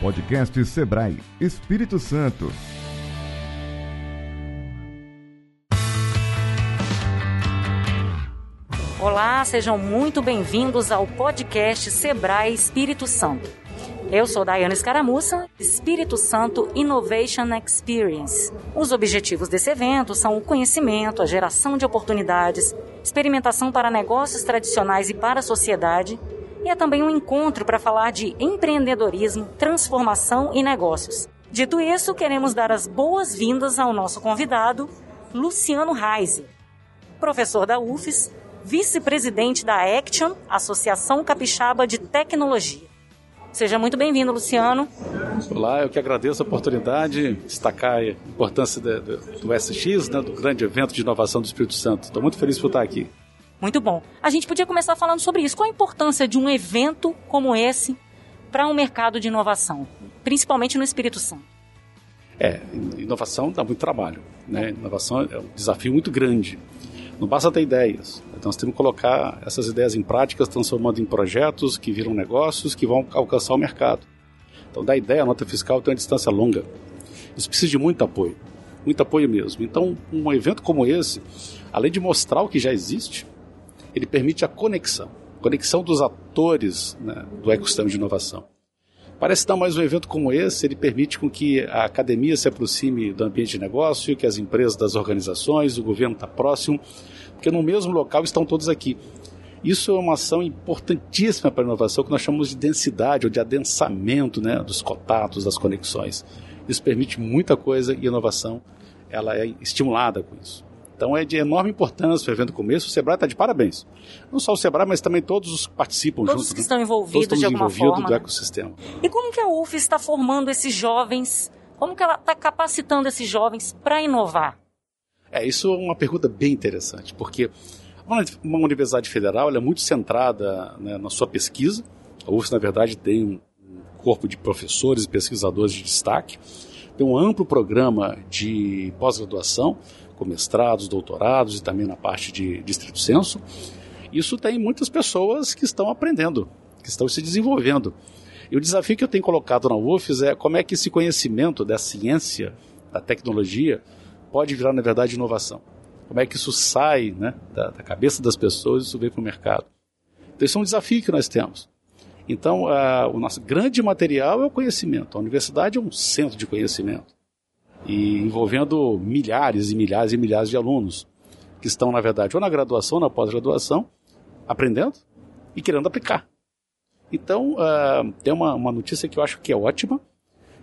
Podcast Sebrae Espírito Santo. Olá, sejam muito bem-vindos ao podcast Sebrae Espírito Santo. Eu sou Daiane Escaramuça, Espírito Santo Innovation Experience. Os objetivos desse evento são o conhecimento, a geração de oportunidades, experimentação para negócios tradicionais e para a sociedade, e é também um encontro para falar de empreendedorismo, transformação e negócios. Dito isso, queremos dar as boas-vindas ao nosso convidado, Luciano Reise, professor da UFES, vice-presidente da Action, Associação Capixaba de Tecnologia. Seja muito bem-vindo, Luciano. Olá, eu que agradeço a oportunidade de destacar a importância do, SX, né, do grande evento de inovação do Espírito Santo. Estou muito feliz por estar aqui. Muito bom. A gente podia começar falando sobre isso. Qual a importância de um evento como esse para um mercado de inovação, principalmente no Espírito Santo? É, inovação dá muito trabalho. Né? Inovação é um desafio muito grande. Não basta ter ideias. Então, nós temos que colocar essas ideias em práticas, transformando em projetos que viram negócios que vão alcançar o mercado. Então, da ideia à nota fiscal tem uma distância longa. Isso precisa de muito apoio. Muito apoio mesmo. Então, um evento como esse, além de mostrar o que já existe, ele permite a conexão, conexão dos atores né, do ecossistema de inovação. Parece dar mais um evento como esse, ele permite com que a academia se aproxime do ambiente de negócio, que as empresas das organizações, o governo está próximo, porque no mesmo local estão todos aqui. Isso é uma ação importantíssima para a inovação, que nós chamamos de densidade ou de adensamento né, dos contatos, das conexões. Isso permite muita coisa e a inovação ela é estimulada com isso. Então é de enorme importância o evento começo. O Sebrae está de parabéns. Não só o Sebrae, mas também todos os que participam todos junto, que né? estão envolvidos todos de alguma envolvidos forma. do ecossistema. E como que a UF está formando esses jovens? Como que ela está capacitando esses jovens para inovar? É, isso é uma pergunta bem interessante, porque uma universidade federal é muito centrada né, na sua pesquisa. A UFS, na verdade, tem um corpo de professores e pesquisadores de destaque, tem um amplo programa de pós-graduação, com mestrados, doutorados e também na parte de distrito censo. Isso tem muitas pessoas que estão aprendendo, que estão se desenvolvendo. E o desafio que eu tenho colocado na UFES é como é que esse conhecimento da ciência, da tecnologia, pode virar, na verdade, inovação. Como é que isso sai né, da, da cabeça das pessoas e isso vem para o mercado. Então, isso é um desafio que nós temos. Então, o nosso grande material é o conhecimento. A universidade é um centro de conhecimento e envolvendo milhares e milhares e milhares de alunos que estão, na verdade, ou na graduação, ou na pós-graduação, aprendendo e querendo aplicar. Então, uh, tem uma, uma notícia que eu acho que é ótima,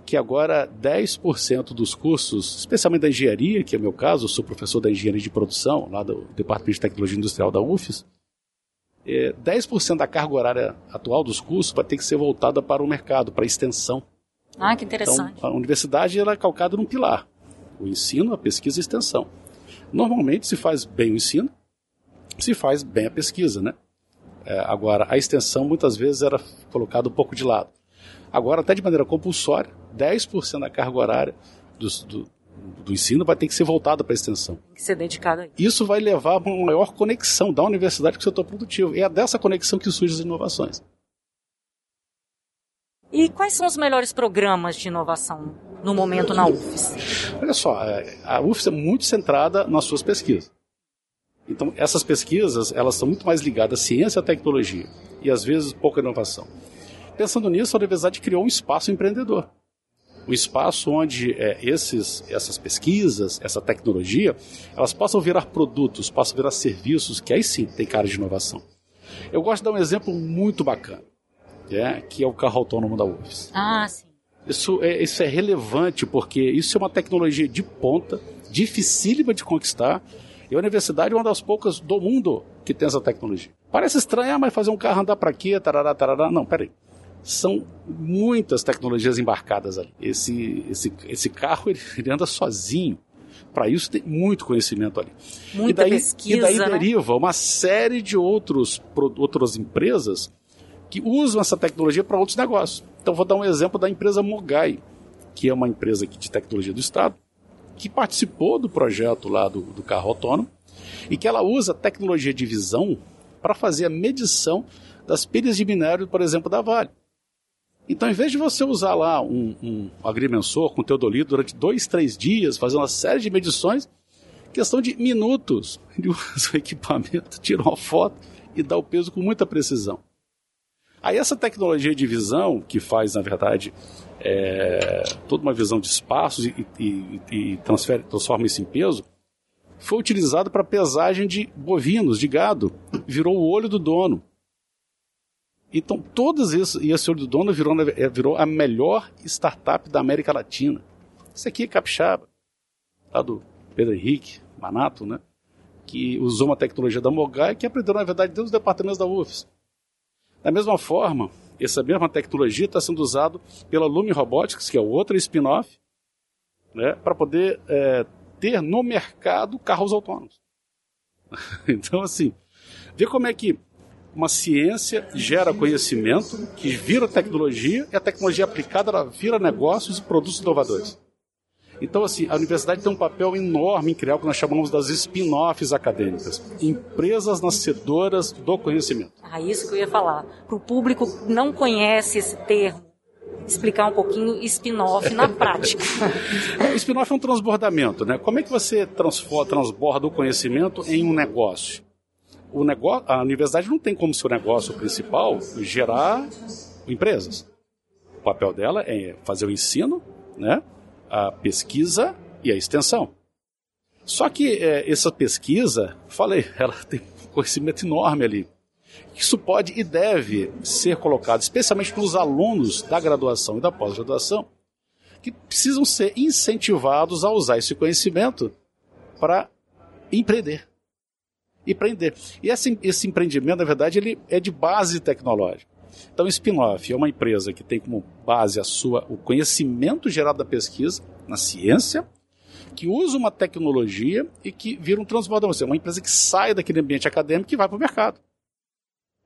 que agora 10% dos cursos, especialmente da engenharia, que é o meu caso, eu sou professor da engenharia de produção, lá do Departamento de Tecnologia Industrial da UFES, é, 10% da carga horária atual dos cursos vai ter que ser voltada para o mercado, para a extensão. Ah, que interessante. Então, a universidade ela é calcada num pilar: o ensino, a pesquisa e a extensão. Normalmente se faz bem o ensino, se faz bem a pesquisa, né? É, agora, a extensão muitas vezes era colocada um pouco de lado. Agora, até de maneira compulsória, 10% da carga horária do, do, do, ensino vai ter que ser voltada para a extensão. Tem que ser dedicado a isso. Isso vai levar a uma maior conexão da universidade com o setor produtivo. E é dessa conexão que surgem as inovações. E quais são os melhores programas de inovação no momento na UFES? Olha só, a UFES é muito centrada nas suas pesquisas. Então, essas pesquisas, elas são muito mais ligadas à ciência e à tecnologia, e às vezes pouca inovação. Pensando nisso, a universidade criou um espaço empreendedor. Um espaço onde é, esses, essas pesquisas, essa tecnologia, elas possam virar produtos, possam virar serviços, que aí sim tem cara de inovação. Eu gosto de dar um exemplo muito bacana, é, que é o carro autônomo da UFES. Ah, sim. Isso é, isso é relevante porque isso é uma tecnologia de ponta, dificílima de conquistar, e a universidade é uma das poucas do mundo que tem essa tecnologia. Parece estranho, mas fazer um carro andar para quê? Tarará, tarará. Não, peraí. São muitas tecnologias embarcadas ali. Esse, esse, esse carro ele, ele anda sozinho. Para isso tem muito conhecimento ali. Muita e daí, pesquisa, E daí né? deriva uma série de outros, outras empresas que usam essa tecnologia para outros negócios. Então vou dar um exemplo da empresa Mogai, que é uma empresa de tecnologia do Estado, que participou do projeto lá do, do carro autônomo e que ela usa tecnologia de visão para fazer a medição das pilhas de minério, por exemplo, da Vale. Então, em vez de você usar lá um, um agrimensor com teodolito durante dois, três dias, fazer uma série de medições, questão de minutos, ele usa o equipamento, tira uma foto e dá o peso com muita precisão. Aí essa tecnologia de visão, que faz, na verdade, é, toda uma visão de espaços e, e, e transfere, transforma isso em peso, foi utilizado para pesagem de bovinos, de gado. Virou o olho do dono. Então, todos isso, e esse olho do dono virou, é, virou a melhor startup da América Latina. Isso aqui é Capixaba, lá do Pedro Henrique Manato, né? que usou uma tecnologia da Mogai que aprendeu, na verdade, dentro dos departamentos da UFS. Da mesma forma, essa mesma tecnologia está sendo usada pela Lume Robotics, que é outra spin-off, né, para poder é, ter no mercado carros autônomos. então, assim, vê como é que uma ciência gera conhecimento, que vira tecnologia, e a tecnologia aplicada ela vira negócios e produtos inovadores. Então, assim, a universidade tem um papel enorme em criar o que nós chamamos das spin-offs acadêmicas, empresas nascedoras do conhecimento. Ah, isso que eu ia falar. Para o público que não conhece esse termo, explicar um pouquinho spin-off na prática. spin-off é um transbordamento, né? Como é que você transborda o conhecimento em um negócio? O negócio, a universidade não tem como seu negócio principal gerar empresas. O papel dela é fazer o ensino, né? A pesquisa e a extensão. Só que é, essa pesquisa, falei, ela tem um conhecimento enorme ali. Isso pode e deve ser colocado, especialmente nos alunos da graduação e da pós-graduação, que precisam ser incentivados a usar esse conhecimento para empreender. Empreender. E esse, esse empreendimento, na verdade, ele é de base tecnológica. Então, Spinoff é uma empresa que tem como base a sua, o conhecimento gerado da pesquisa na ciência, que usa uma tecnologia e que vira um transbordador. É uma empresa que sai daquele ambiente acadêmico e vai para o mercado.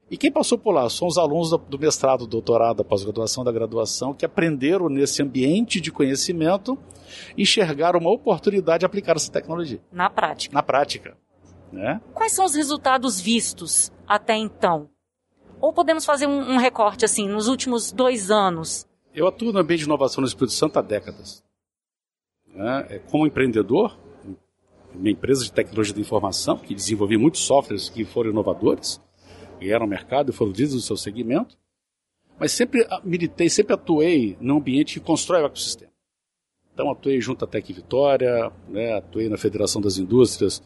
E quem passou por lá são os alunos do mestrado, do doutorado, da pós-graduação, da graduação, que aprenderam nesse ambiente de conhecimento, enxergaram uma oportunidade de aplicar essa tecnologia. Na prática. Na prática. Né? Quais são os resultados vistos até então? Ou podemos fazer um, um recorte assim, nos últimos dois anos? Eu atuo no ambiente de inovação no Espírito Santo há décadas. Né? É, como empreendedor, uma empresa de tecnologia da informação, que desenvolvia muitos softwares que foram inovadores, eram mercado e foram líderes no seu segmento, mas sempre militei, sempre atuei num ambiente que constrói o ecossistema. Então atuei junto à Tec Vitória, né, atuei na Federação das Indústrias,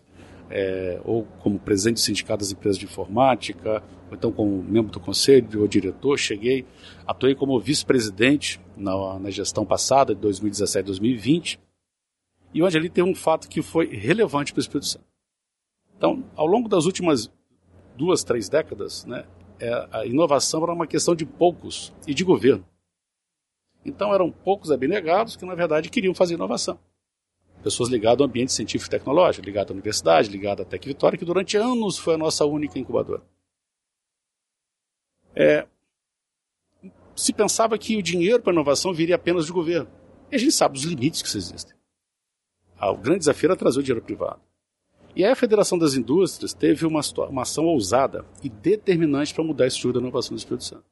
é, ou como presidente do Sindicato das Empresas de Informática, ou então como membro do conselho ou diretor, cheguei, atuei como vice-presidente na, na, gestão passada, de 2017 2020, e onde ali tem um fato que foi relevante para o Espírito Santo. Então, ao longo das últimas duas, três décadas, né, é, a inovação era uma questão de poucos e de governo. Então eram poucos abnegados que, na verdade, queriam fazer inovação pessoas ligadas ao ambiente científico e tecnológico, ligadas à universidade, ligadas à Tec Vitória, que durante anos foi a nossa única incubadora. É, se pensava que o dinheiro para a inovação viria apenas do governo. E a gente sabe os limites que existem. Ah, o grande desafio era trazer o dinheiro privado. E aí a Federação das Indústrias teve uma, uma ação ousada e determinante para mudar esse estudo da inovação do Espírito Santo.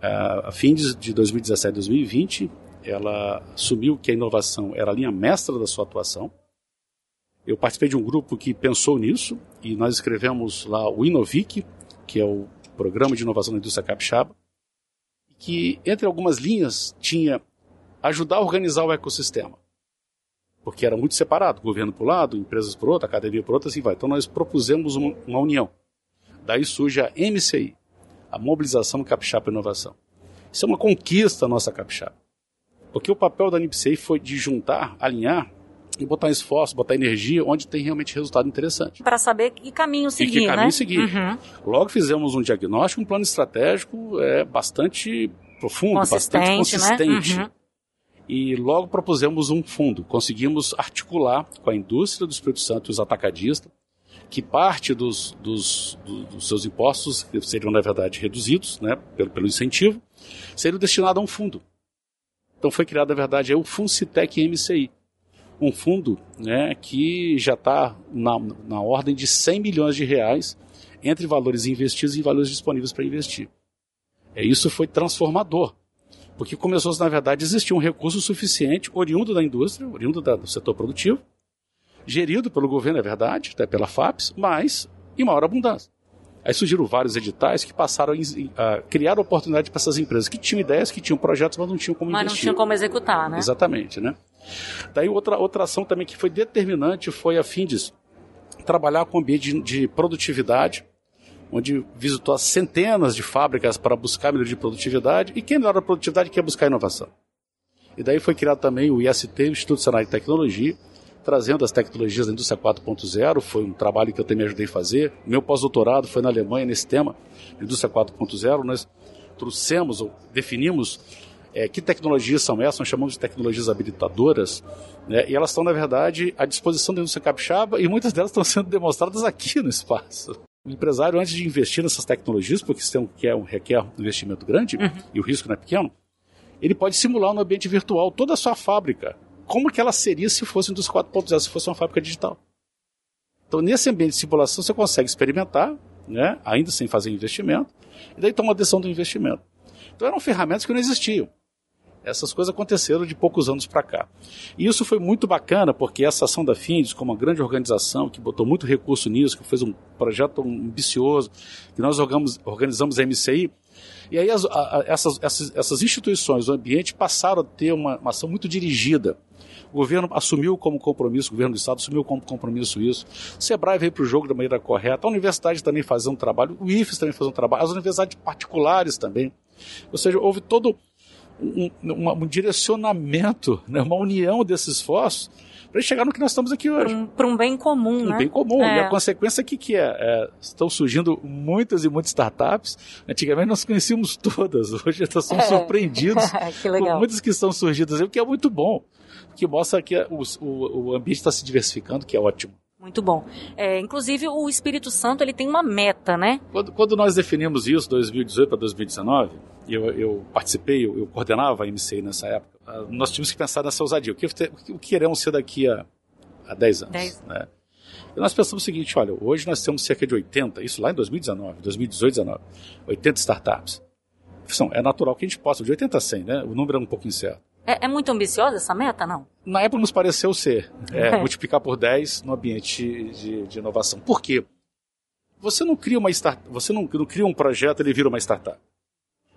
Ah, a fim de 2017 2020, ela assumiu que a inovação era a linha mestra da sua atuação. Eu participei de um grupo que pensou nisso e nós escrevemos lá o Inovic, que é o Programa de Inovação da Indústria Capixaba, que entre algumas linhas tinha ajudar a organizar o ecossistema. Porque era muito separado, governo por um lado, empresas por outro, academia por outro, assim vai. Então nós propusemos uma, uma união. Daí surge a MCI, a Mobilização Capixaba Inovação. Isso é uma conquista nossa Capixaba. Porque o papel da NIPSEI foi de juntar, alinhar e botar esforço, botar energia onde tem realmente resultado interessante. Para saber que caminho seguir, e que caminho né? seguir. Uhum. Logo fizemos um diagnóstico, um plano estratégico é, bastante profundo, bastante consistente. Né? Uhum. E logo propusemos um fundo. Conseguimos articular com a indústria do Espírito Santo e os atacadistas que parte dos, dos, dos, seus impostos, que seriam, na verdade, reduzidos né, pelo, pelo incentivo, seriam destinados a um fundo. Então foi criado, na verdade, é o Funcitec MCI, um fundo né, que já está na, na ordem de 100 milhões de reais entre valores investidos e valores disponíveis para investir. É, isso foi transformador Porque começou, na verdade, a existir um recurso suficiente, oriundo da indústria, oriundo da, do setor produtivo, gerido pelo governo, é verdade, até pela FAPES, mas em maior abundância. Aí surgiram vários editais que passaram a criar oportunidade para essas empresas que tinham ideias, que tinham projetos, mas não tinham como mas investir. Mas não tinham como executar, né? Exatamente, né? Daí outra, outra ação também que foi determinante foi a fim de trabalhar com ambiente de, de produtividade, onde visitou centenas de fábricas para buscar melhoria de produtividade, e quem melhora a produtividade quer buscar inovação. E daí foi criado também o IST, o Instituto Nacional de Tecnologia, trazendo as tecnologias da indústria 4.0, foi um trabalho que eu também ajudei a fazer. Meu pós-doutorado foi na Alemanha nesse tema, indústria 4.0, nós trouxemos ou definimos é, que tecnologias são essas, nós chamamos de tecnologias habilitadoras, né, e elas estão, na verdade, à disposição da indústria capixaba e muitas delas estão sendo demonstradas aqui no espaço. O empresário, antes de investir nessas tecnologias, porque isso requer um, requer um investimento grande uhum. e o risco não é pequeno, ele pode simular no ambiente virtual toda a sua fábrica. Como que ela seria se fosse indústria 4.0, se fosse uma fábrica digital? Então, nesse ambiente de simulação, você consegue experimentar, né, ainda sem fazer investimento, e daí toma a decisão do investimento. Então, eram ferramentas que não existiam. Essas coisas aconteceram de poucos anos para cá. E isso foi muito bacana, porque essa ação da Findes, como uma grande organização que botou muito recurso nisso, que fez um projeto ambicioso, que nós organizamos, organizamos a MCI, e aí as, a, essas, essas, essas, instituições, o ambiente, passaram a ter uma, uma ação muito dirigida. O governo assumiu como compromisso, o governo do Estado assumiu como compromisso isso. O Sebrae veio para o jogo da maneira correta. A universidade também fazia um trabalho, o IFES também fazia um trabalho, as universidades particulares também. Ou seja, houve todo um, um, um direcionamento, né, uma união desses esforços para chegar no que nós estamos aqui hoje. Para um, um, bem comum, um né? bem comum. É. E a consequência aqui que é, é, estão surgindo muitas e muitas startups. Antigamente nós conhecíamos todas, hoje nós somos é. surpreendidos por muitas que estão surgidas, o que é muito bom, que mostra que o, o, o ambiente está se diversificando, que é ótimo. Muito bom. É, inclusive, o Espírito Santo ele tem uma meta, né? Quando, quando nós definimos isso, 2018 para 2019, eu, eu participei, eu, eu, coordenava a MCI nessa época, ah, nós tínhamos que pensar nessa ousadia. O que, o que queremos ser daqui a, a 10 anos? 10. Né? E nós pensamos o seguinte, olha, hoje nós temos cerca de 80, isso lá em 2019, 2018, 2019, 80 startups. É natural que a gente possa, de 80 a 100, né? O número é um pouco incerto. É, é, muito ambiciosa essa meta, não? Na época nos pareceu ser. É, é. multiplicar por 10 no ambiente de, de, inovação. Por quê? Você não cria uma start, você não, não cria um projeto ele vira uma startup.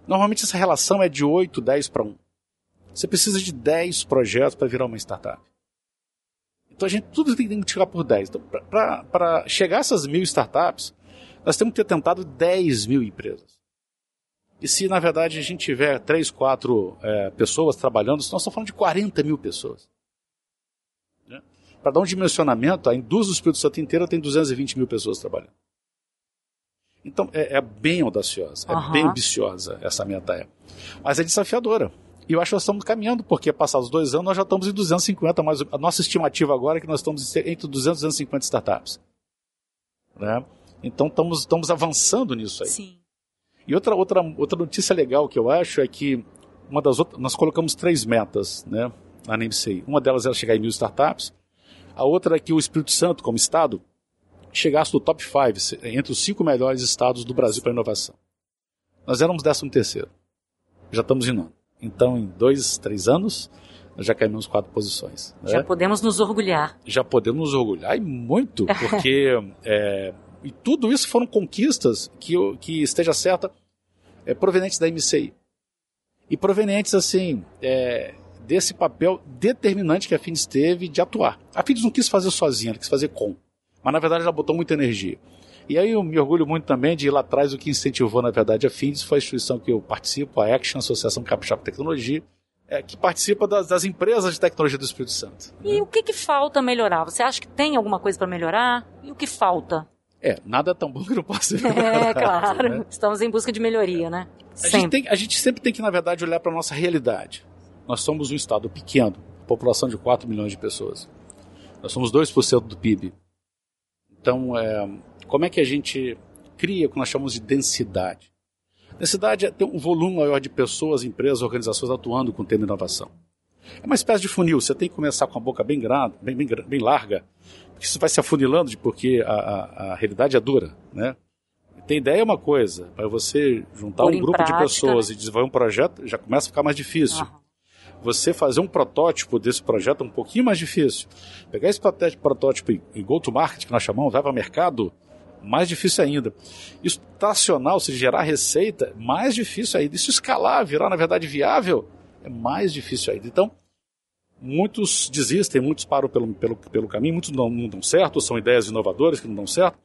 Normalmente essa relação é de 8, 10 para 1. Você precisa de 10 projetos para virar uma startup. Então a gente tudo tem que multiplicar por 10. Então, para chegar a essas mil startups, nós temos que ter tentado 10 mil empresas. E se, na verdade, a gente tiver três, quatro é, pessoas trabalhando, nós estamos falando de 40 mil pessoas. Né? Para dar um dimensionamento, a indústria do Espírito Santo inteira tem 220 mil pessoas trabalhando. Então, é, é bem audaciosa, uhum. é bem ambiciosa essa meta. É. Mas é desafiadora. E eu acho que nós estamos caminhando, porque passados dois anos nós já estamos em 250, mas a nossa estimativa agora é que nós estamos entre 200 e 250 startups. Né? Então estamos, estamos avançando nisso aí. Sim. E outra, outra, outra notícia legal que eu acho é que uma das outras, nós colocamos três metas né, na NMCI. Uma delas era chegar em mil startups. A outra é que o Espírito Santo, como Estado, chegasse no top 5, entre os cinco melhores estados do Brasil para inovação. Nós éramos décimo terceiro. Já estamos em nono. Então, em dois, três anos, nós já caímos quatro posições. Né? Já podemos nos orgulhar. Já podemos nos orgulhar, e muito, porque é, e tudo isso foram conquistas que, que esteja certa, é, provenientes da MCI. E provenientes, assim, é, desse papel determinante que a FINES teve de atuar. A FINES não quis fazer sozinha, ela quis fazer com. Mas, na verdade, ela botou muita energia. E aí eu me orgulho muito também de ir lá atrás o que incentivou, na verdade, a FINES foi a instituição que eu participo, a Action, Associação Capixaba Tecnologia, é, que participa das, das, empresas de tecnologia do Espírito Santo. E né? o que, que falta melhorar? Você acha que tem alguma coisa para melhorar? E o que falta? É, nada é tão bom que não possa ser É, claro. Né? Estamos em busca de melhoria, né? A gente, tem, a gente, sempre tem que, na verdade, olhar para a nossa realidade. Nós somos um estado pequeno, população de 4 milhões de pessoas. Nós somos 2% do PIB. Então, é, como é que a gente cria o que nós chamamos de densidade? Densidade é ter um volume maior de pessoas, empresas, organizações atuando com o tema inovação. É uma espécie de funil. Você tem que começar com a boca bem grande, bem, bem, bem larga, isso vai se afunilando porque a, a, a realidade é dura, né? Ter ideia é uma coisa, para você juntar Pôr um grupo prática, de pessoas né? e desenvolver um projeto, já começa a ficar mais difícil. Aham. Você fazer um protótipo desse projeto é um pouquinho mais difícil. Pegar esse protótipo e- go to market, que nós chamamos, vai para o mercado, mais difícil ainda. Isso tracionar, ou seja, gerar receita, mais difícil ainda. Isso escalar, virar, na verdade, viável, é mais difícil ainda. Então, muitos desistem, muitos param pelo, pelo, pelo caminho, muitos não, não dão certo, são ideias inovadoras que não dão certo.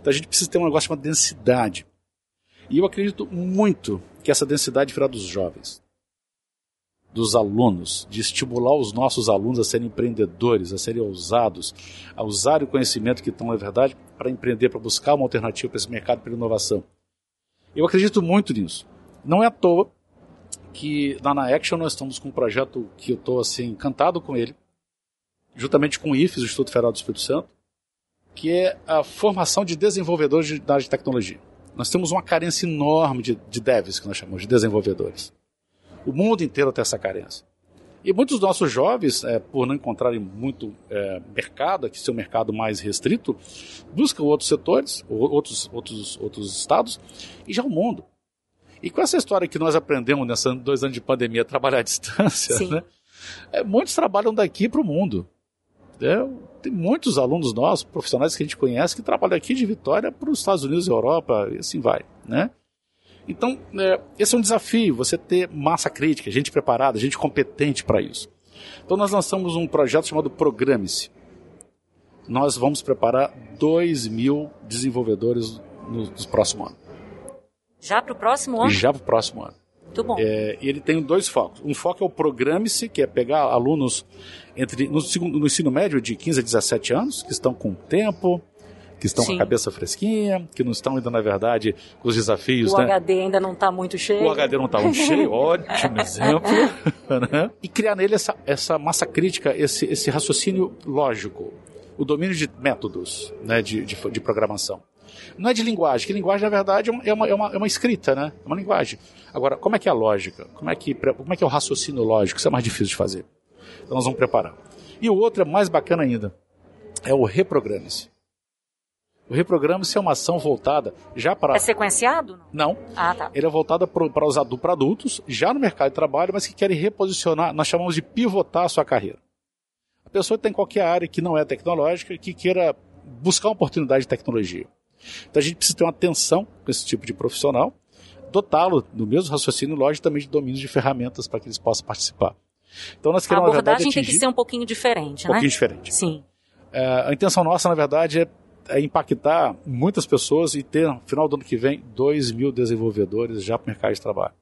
Então a gente precisa ter um negócio chamado densidade. E eu acredito muito que essa densidade virá dos jovens, dos alunos, de estimular os nossos alunos a serem empreendedores, a serem ousados, a usar o conhecimento que estão, na verdade, para empreender, para buscar uma alternativa para esse mercado para inovação. Eu acredito muito nisso. Não é à toa que na Na Action nós estamos com um projeto que eu estou assim encantado com ele, juntamente com o IFES, o Instituto Federal do Espírito Santo, que é a formação de desenvolvedores de, da área de tecnologia. Nós temos uma carência enorme de, de devs, que nós chamamos de desenvolvedores. O mundo inteiro tem essa carência. E muitos dos nossos jovens, é, por não encontrarem muito é, mercado, aqui ser um mercado mais restrito, buscam outros setores, ou outros, outros, outros estados, e já o mundo. E com essa história que nós aprendemos nesses dois anos de pandemia, trabalhar à distância, Sim. né? É, muitos trabalham daqui para o mundo. É, tem muitos alunos nossos, profissionais que a gente conhece, que trabalham aqui de Vitória para os Estados Unidos e Europa, e assim vai, né? Então, é, esse é um desafio, você ter massa crítica, gente preparada, gente competente para isso. Então, nós lançamos um projeto chamado Programe-se. Nós vamos preparar 2 mil desenvolvedores no, no próximo ano. Já para o próximo ano? Já para o próximo ano. Muito bom. É, e ele tem dois focos. Um foco é o Programe-se, que é pegar alunos entre no, segundo, no ensino médio de 15 a 17 anos, que estão com tempo, que estão com Sim. a cabeça fresquinha, que não estão ainda, na verdade, com os desafios, o né? HD ainda não está muito cheio. O HD não está muito cheio, ótimo exemplo. né? E criar nele essa, essa massa crítica, esse, esse raciocínio lógico, o domínio de métodos né, de, de, de programação. Não é de linguagem, que linguagem, na verdade, é uma, é uma, é uma, é uma escrita, né? É uma linguagem. Agora, como é que é a lógica? Como é que, como é, que é o raciocínio lógico? Isso é mais difícil de fazer. Então nós vamos preparar. E o outro é mais bacana ainda. É o reprograme-se. O reprograme-se é uma ação voltada já para... É sequenciado? Não, Ah, tá. ele é voltado para os para adultos, já no mercado de trabalho, mas que querem reposicionar, nós chamamos de pivotar a sua carreira. A pessoa tem qualquer área que não é tecnológica e que queira buscar uma oportunidade de tecnologia. Então a gente precisa ter uma atenção com esse tipo de profissional, dotá-lo do mesmo raciocínio lógico também de domínios de ferramentas para que eles possam participar. Então nós A queremos, verdade, abordagem tem que ser um pouquinho diferente, um pouquinho né? diferente. Sim. É, a intenção nossa, na verdade, é, é impactar muitas pessoas e ter, no final do ano que vem, 2 mil desenvolvedores já para o mercado de trabalho.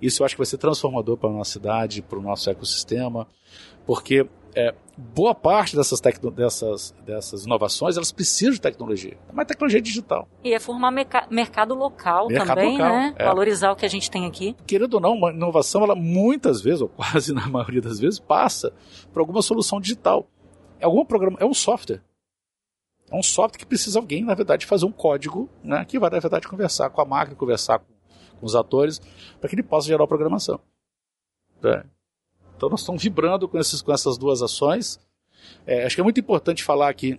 Isso eu acho que vai ser transformador para a nossa cidade, para o nosso ecossistema, porque é, boa parte dessas, dessas, dessas inovações elas precisam de tecnologia, mas tecnologia digital. E é formar mercado local Mercado também, local, né? é. Valorizar o que a gente tem aqui. Querendo ou não, uma inovação, ela muitas vezes, ou quase na maioria das vezes, passa por alguma solução digital. É algum programa, é um software. É um software que precisa alguém, na verdade, fazer um código, né, que vai, na verdade, conversar com a máquina, conversar com, com os atores, para que ele possa gerar a programação. É. Então nós estamos vibrando com, esses, com essas duas ações. É, acho que é muito importante falar que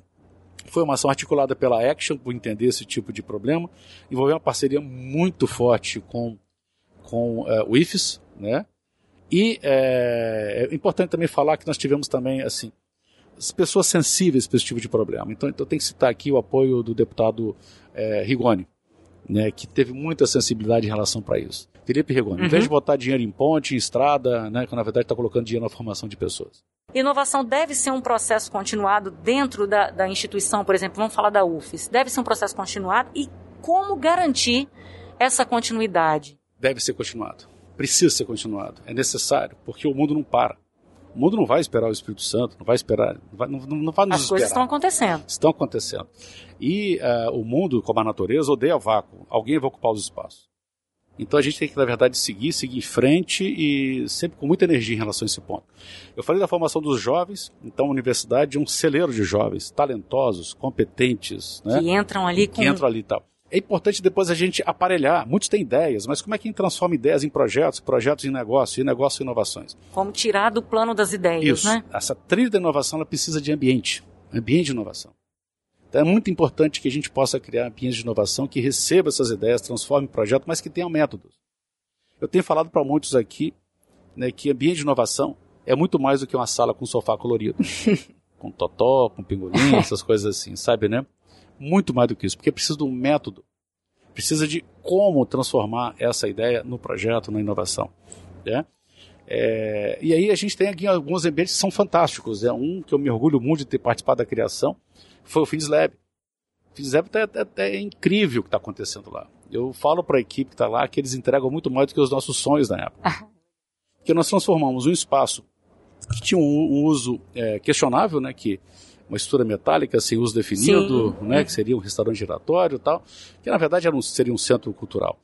foi uma ação articulada pela Action por entender esse tipo de problema, envolveu uma parceria muito forte com, com é, o IFES, né? E é, é importante também falar que nós tivemos também, assim, as pessoas sensíveis para esse tipo de problema. Então, então tem que citar aqui o apoio do deputado é, Rigoni, né, que teve muita sensibilidade em relação para isso. Felipe Rigoni, Uhum. em vez de botar dinheiro em ponte, em estrada, né, que na verdade está colocando dinheiro na formação de pessoas. Inovação deve ser um processo continuado dentro da, da instituição, por exemplo, vamos falar da UFES. Deve ser um processo continuado e como garantir essa continuidade? Deve ser continuado. Precisa ser continuado. É necessário, porque o mundo não para. O mundo não vai esperar o Espírito Santo, não vai esperar, não vai, não, não vai nos As coisas estão esperar. acontecendo. estão acontecendo. E ah, o mundo, como a natureza, odeia vácuo. Alguém vai ocupar os espaços. Então a gente tem que, na verdade, seguir, seguir em frente e sempre com muita energia em relação a esse ponto. Eu falei da formação dos jovens, então a universidade é um celeiro de jovens, talentosos, competentes, né? Que entram ali com. que entram ali e tal. É importante depois a gente aparelhar. Muitos têm ideias, mas como é que a gente transforma ideias em projetos, projetos em negócio, e negócio em inovações? Como tirar do plano das ideias, Isso. né? Essa trilha da inovação ela precisa de ambiente, ambiente de inovação. Então é muito importante que a gente possa criar ambientes de inovação que receba essas ideias, transforme o projeto, mas que tenham métodos. Eu tenho falado para muitos aqui né, que ambiente de inovação é muito mais do que uma sala com sofá colorido. com totó, com pingolim, essas coisas assim, sabe, né? Muito mais do que isso, porque precisa de um método. Precisa de como transformar essa ideia no projeto, na inovação. Né? É, e aí a gente tem aqui alguns ambientes que são fantásticos. É um que eu me orgulho muito de ter participado da criação foi o FinSlab. O FinSlab é, é, é incrível o que está acontecendo lá. Eu falo para a equipe que está lá que eles entregam muito mais do que os nossos sonhos na época. Porque nós transformamos um espaço que tinha um, uso é, questionável, né, que uma estrutura metálica sem uso definido, Sim. né, que seria um restaurante giratório e tal, que na verdade era um, seria um centro cultural.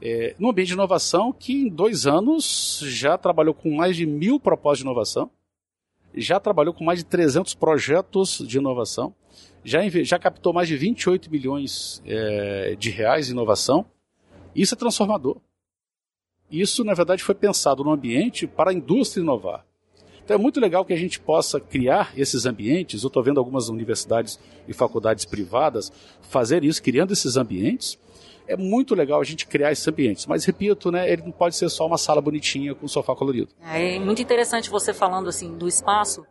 É, num ambiente de inovação que em dois anos já trabalhou com mais de mil propósitos de inovação, já trabalhou com mais de 300 projetos de inovação, já, já captou mais de 28 milhões é, de reais de inovação. Isso é transformador. Isso, na verdade, foi pensado no ambiente para a indústria inovar. Então é muito legal que a gente possa criar esses ambientes. Eu estou vendo algumas universidades e faculdades privadas fazer isso, criando esses ambientes é muito legal a gente criar esses ambientes. Mas, repito, né, ele não pode ser só uma sala bonitinha com sofá colorido. É muito interessante você falando assim do espaço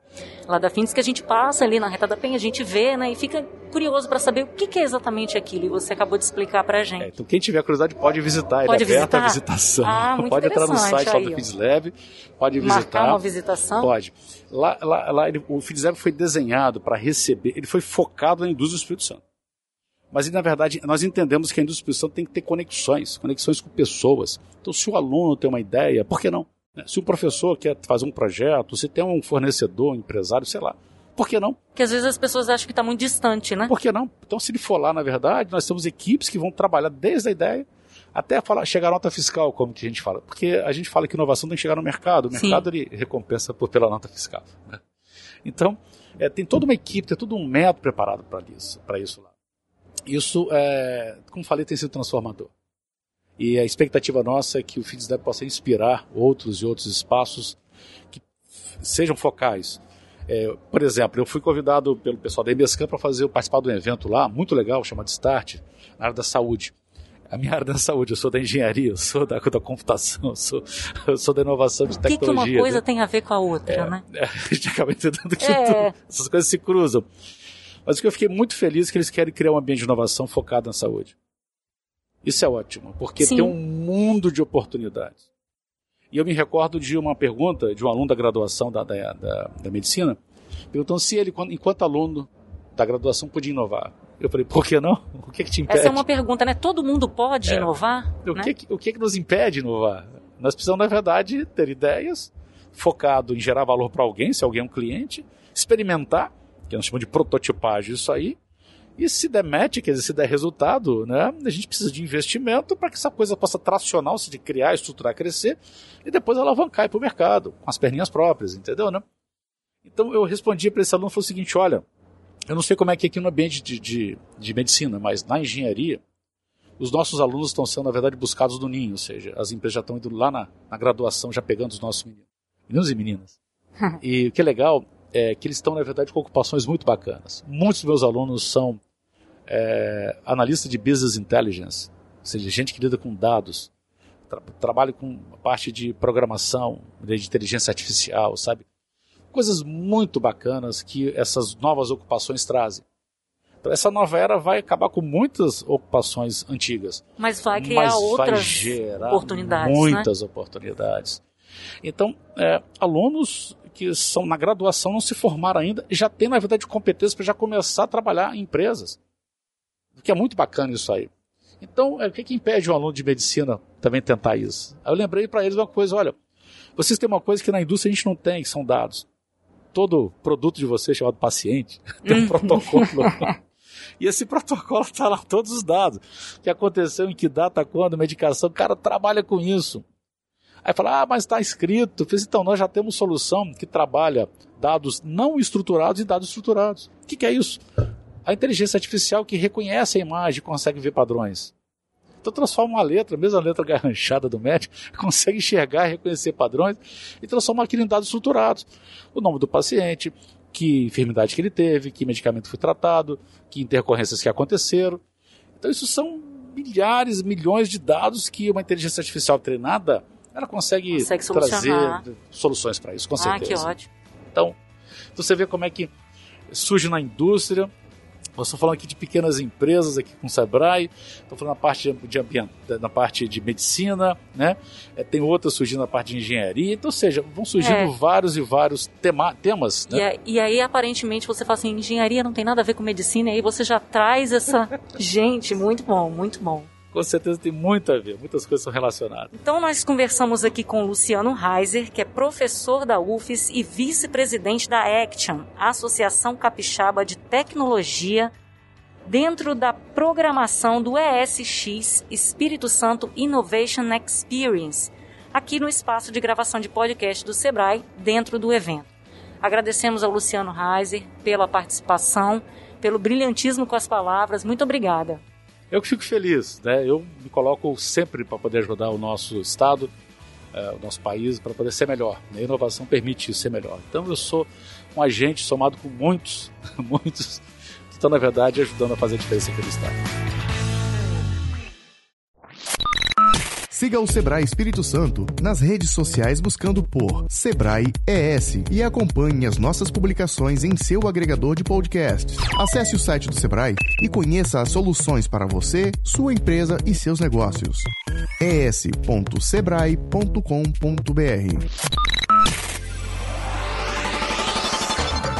lá da Fins que a gente passa ali na Reta da Penha, a gente vê, né, e fica curioso para saber o que, que, é exatamente aquilo. E você acabou de explicar para a gente. É, então, quem tiver curiosidade pode visitar. Pode ele é visitar? a visitação. Ah, pode entrar no site aí, do FIDSLab, pode visitar. Marcar uma visitação? Pode. Lá, lá, lá ele, o FIDSLab foi desenhado para receber, ele foi focado na indústria do Espírito Santo. Mas, na verdade, nós entendemos que a indústria de tem que ter conexões, conexões com pessoas. Então, se o aluno tem uma ideia, por que não? Né? Se o professor quer fazer um projeto, se tem um fornecedor, um empresário, sei lá, por que não? Porque às vezes as pessoas acham que está muito distante, né? Por que não? Então, se ele for lá, na verdade, nós temos equipes que vão trabalhar desde a ideia até falar, chegar à nota fiscal, como que a gente fala. Porque a gente fala que inovação tem que chegar no mercado. O mercado ele recompensa por, pela nota fiscal. Né? Então, é, tem toda uma equipe, tem todo um método preparado para isso, isso lá. Isso, é, como falei, tem sido transformador. E a expectativa nossa é que o FIDSDEB possa inspirar outros e outros espaços que sejam focais. É, por exemplo, eu fui convidado pelo pessoal da MSCAM para fazer participar de um evento lá, muito legal, chamado Start, na área da saúde. A minha área da saúde, eu sou da engenharia, eu sou da, da computação, eu sou, eu sou da inovação de tecnologia. O que, que uma coisa né? tem a ver com a outra, é, né? É, a gente acaba entendendo que é. essas coisas se cruzam. Mas o que eu fiquei muito feliz é que eles querem criar um ambiente de inovação focado na saúde. Isso é ótimo, porque Sim. tem um mundo de oportunidades. E eu me recordo de uma pergunta de um aluno da graduação da, da, da, da medicina, perguntando se ele, enquanto aluno da graduação, podia inovar. Eu falei, por que não? O que, é que te impede? Essa é uma pergunta, né? Todo mundo pode é. inovar? O, né? que, o que, é que nos impede de inovar? Nós precisamos, na verdade, ter ideias, focado em gerar valor para alguém, se alguém é um cliente, experimentar que nós chamamos de prototipagem, isso aí. E se der match, quer dizer, se der resultado, né, a gente precisa de investimento para que essa coisa possa tracionar, ou seja, criar, estruturar, crescer, e depois alavancar para o mercado, com as perninhas próprias, entendeu? Né? Então eu respondi para esse aluno foi o seguinte: olha, eu não sei como é que é aqui no ambiente de, de, de medicina, mas na engenharia, os nossos alunos estão sendo, na verdade, buscados no ninho, ou seja, as empresas já estão indo lá na, na graduação, já pegando os nossos meninos, meninos e meninas. e o que é legal é, que eles estão, na verdade, com ocupações muito bacanas. Muitos dos meus alunos são é, analistas de business intelligence, ou seja, gente que lida com dados, tra trabalha com a parte de programação, de inteligência artificial, sabe? Coisas muito bacanas que essas novas ocupações trazem. Então, essa nova era vai acabar com muitas ocupações antigas. Mas vai criar mas outras vai gerar oportunidades. Muitas né? oportunidades. Então, é, alunos que são na graduação, não se formaram ainda, já têm, na verdade, competência para já começar a trabalhar em empresas. Que é muito bacana isso aí. Então, é, o que, que impede um aluno de medicina também tentar isso? Aí eu lembrei para eles uma coisa: olha, vocês têm uma coisa que na indústria a gente não tem, que são dados. Todo produto de vocês chamado paciente tem um protocolo. E esse protocolo está lá, todos os dados. O que aconteceu, em que data, quando, medicação, o cara trabalha com isso. Aí fala, ah, mas está escrito. Fiz, então, nós já temos solução que trabalha dados não estruturados e dados estruturados. O que, que é isso? A inteligência artificial que reconhece a imagem consegue ver padrões. Então transforma uma letra, mesmo a letra garranchada do médico, consegue enxergar e reconhecer padrões e transforma aquilo em dados estruturados. O nome do paciente, que enfermidade que ele teve, que medicamento foi tratado, que intercorrências que aconteceram. Então isso são milhares, milhões de dados que uma inteligência artificial treinada ela consegue, Consegue trazer soluções para isso, com Ah, certeza. que ótimo. Então, você vê como é que surge na indústria. Nós estamos falando aqui de pequenas empresas aqui com o Sebrae, estou falando na parte de, de ambien- na parte de medicina, né? É, tem outras surgindo na parte de engenharia. Então, ou seja, vão surgindo É. vários e vários tema, temas, né? E, a- e aí, aparentemente, você fala assim, engenharia não tem nada a ver com medicina, e aí você já traz essa... Gente, muito bom, muito bom. Com certeza tem muito a ver, muitas coisas são relacionadas. Então, nós conversamos aqui com Luciano Reiser, que é professor da UFES e vice-presidente da Action, Associação Capixaba de Tecnologia, dentro da programação do ESX Espírito Santo Innovation Experience, aqui no espaço de gravação de podcast do Sebrae, dentro do evento. Agradecemos ao Luciano Reiser pela participação, pelo brilhantismo com as palavras. Muito obrigada. Eu que fico feliz, né? Eu me coloco sempre para poder ajudar o nosso estado, eh, o nosso país, para poder ser melhor. A inovação permite isso ser melhor. Então eu sou um agente somado com muitos, muitos, que estão na verdade ajudando a fazer a diferença aqui no estado. Siga o Sebrae Espírito Santo nas redes sociais buscando por Sebrae ES e acompanhe as nossas publicações em seu agregador de podcasts. Acesse o site do Sebrae e conheça as soluções para você, sua empresa e seus negócios. es.sebrae.com.br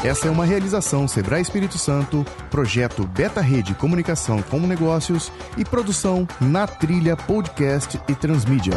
Essa é uma realização Sebrae Espírito Santo, projeto Beta Rede Comunicação com Negócios e produção na trilha podcast e transmídia.